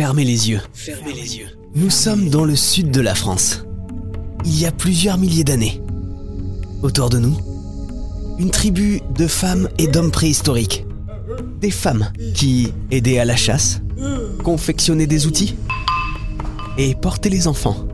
Fermez les yeux. Fermez les yeux. Nous sommes dans le sud de la France. Il y a plusieurs milliers d'années. Autour de nous, une tribu de femmes et d'hommes préhistoriques. Des femmes qui aidaient à la chasse, confectionnaient des outils et portaient les enfants.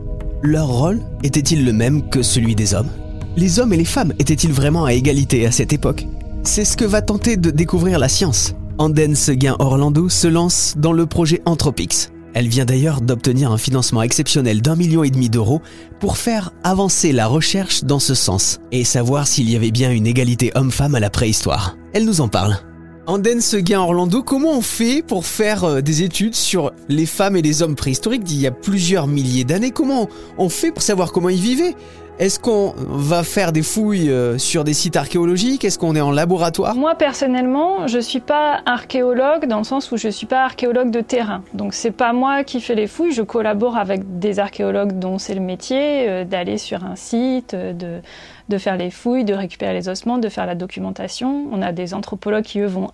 Leur rôle était-il le même que celui des hommes? Les hommes et les femmes étaient-ils vraiment à égalité à cette époque? C'est ce que va tenter de découvrir la science. Anden Seguin Orlando se lance dans le projet Anthropix. Elle vient d'ailleurs d'obtenir un financement exceptionnel d'un million et demi d'euros pour faire avancer la recherche dans ce sens et savoir s'il y avait bien une égalité homme-femme à la préhistoire. Elle nous en parle. Anden Seguin Orlando, comment on fait pour faire euh, des études sur les femmes et les hommes préhistoriques d'il y a plusieurs milliers d'années? Comment on fait pour savoir comment ils vivaient? Est-ce qu'on va faire des fouilles euh, sur des sites archéologiques? Est-ce qu'on est en laboratoire? Moi personnellement, je suis pas archéologue dans le sens où je suis pas archéologue de terrain. Donc c'est pas moi qui fais les fouilles, je collabore avec des archéologues dont c'est le métier euh, d'aller sur un site, euh, de, de faire les fouilles, de récupérer les ossements, de faire la documentation. On a des anthropologues qui eux vont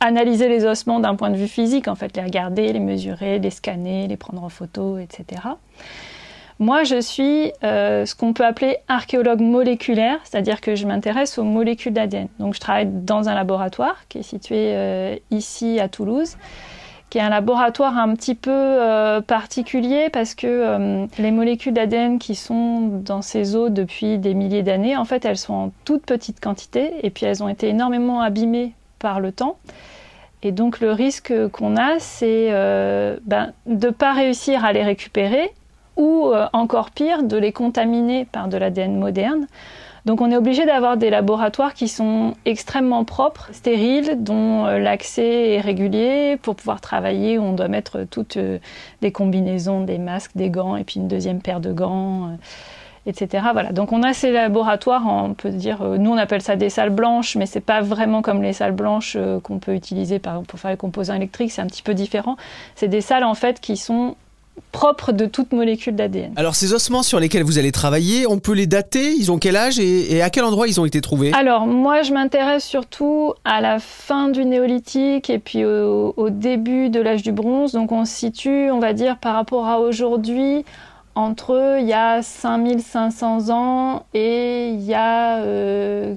analyser les ossements d'un point de vue physique, en fait, les regarder, les mesurer, les scanner, les prendre en photo, etc. Moi, je suis euh, ce qu'on peut appeler archéologue moléculaire, c'est-à-dire que je m'intéresse aux molécules d'ADN. Donc, je travaille dans un laboratoire qui est situé euh, ici à Toulouse, qui est un laboratoire un petit peu euh, particulier parce que les molécules d'ADN qui sont dans ces eaux depuis des milliers d'années, en fait, elles sont en toute petite quantité et puis elles ont été énormément abîmées par le temps. Et donc, le risque qu'on a, c'est ben, de ne pas réussir à les récupérer ou euh, encore pire, de les contaminer par de l'ADN moderne. Donc on est obligé d'avoir des laboratoires qui sont extrêmement propres, stériles, dont euh, l'accès est régulier pour pouvoir travailler. On doit mettre toutes euh, des combinaisons, des masques, des gants et puis une deuxième paire de gants, etc. Voilà. Donc on a ces laboratoires, on peut dire, nous on appelle ça des salles blanches, mais c'est pas vraiment comme les salles blanches qu'on peut utiliser pour faire les composants électriques. C'est un petit peu différent. C'est des salles en fait qui sont propre de toute molécule d'ADN. Alors ces ossements sur lesquels vous allez travailler, on peut les dater? Ils ont quel âge et, à quel endroit ils ont été trouvés? Alors moi je m'intéresse surtout à la fin du néolithique et puis au, au début de l'âge du bronze. Donc on se situe, on va dire, par rapport à aujourd'hui, entre il y a 5500 ans et il y a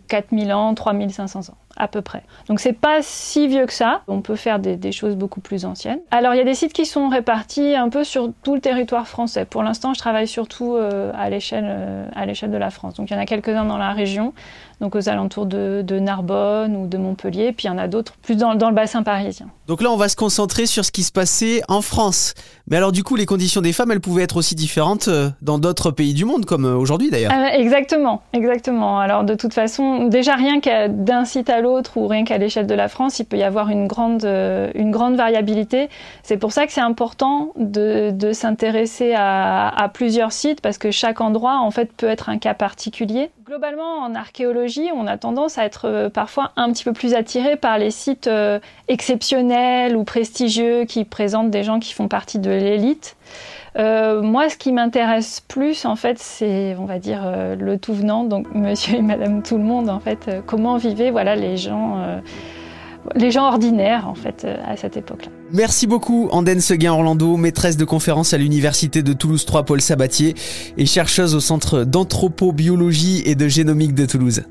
4000 euh, ans, 3500 ans à peu près. Donc c'est pas si vieux que ça. On peut faire des, choses beaucoup plus anciennes. Alors il y a des sites qui sont répartis un peu sur tout le territoire français. Pour l'instant, je travaille surtout euh, à l'échelle euh, à l'échelle de la France. Donc il y en a quelques-uns dans la région, donc aux alentours de, Narbonne ou de Montpellier. Puis il y en a d'autres plus dans, dans le bassin parisien. Donc là, on va se concentrer sur ce qui se passait en France. Mais alors du coup, les conditions des femmes, elles pouvaient être aussi différentes euh, dans d'autres pays du monde, comme aujourd'hui d'ailleurs. exactement, exactement. Alors de toute façon, déjà rien qu'à d'un site à l'autre ou rien qu'à l'échelle de la France, il peut y avoir une grande, euh, une grande variabilité. C'est pour ça que c'est important de, de s'intéresser à, à, plusieurs sites parce que chaque endroit en fait peut être un cas particulier. Globalement, en archéologie, on a tendance à être euh, parfois un petit peu plus attiré par les sites euh, exceptionnels ou prestigieux qui présentent des gens qui font partie de l'élite. Euh, moi, ce qui m'intéresse plus, en fait, c'est, on va dire, euh, le tout venant, donc monsieur et madame tout le monde, en fait, euh, comment vivaient voilà, les gens. les gens ordinaires, en fait, à cette époque-là. Merci beaucoup, Anden Seguin Orlando, maîtresse de conférence à l'Université de Toulouse 3 Paul Sabatier et chercheuse au Centre d'anthropobiologie et de génomique de Toulouse.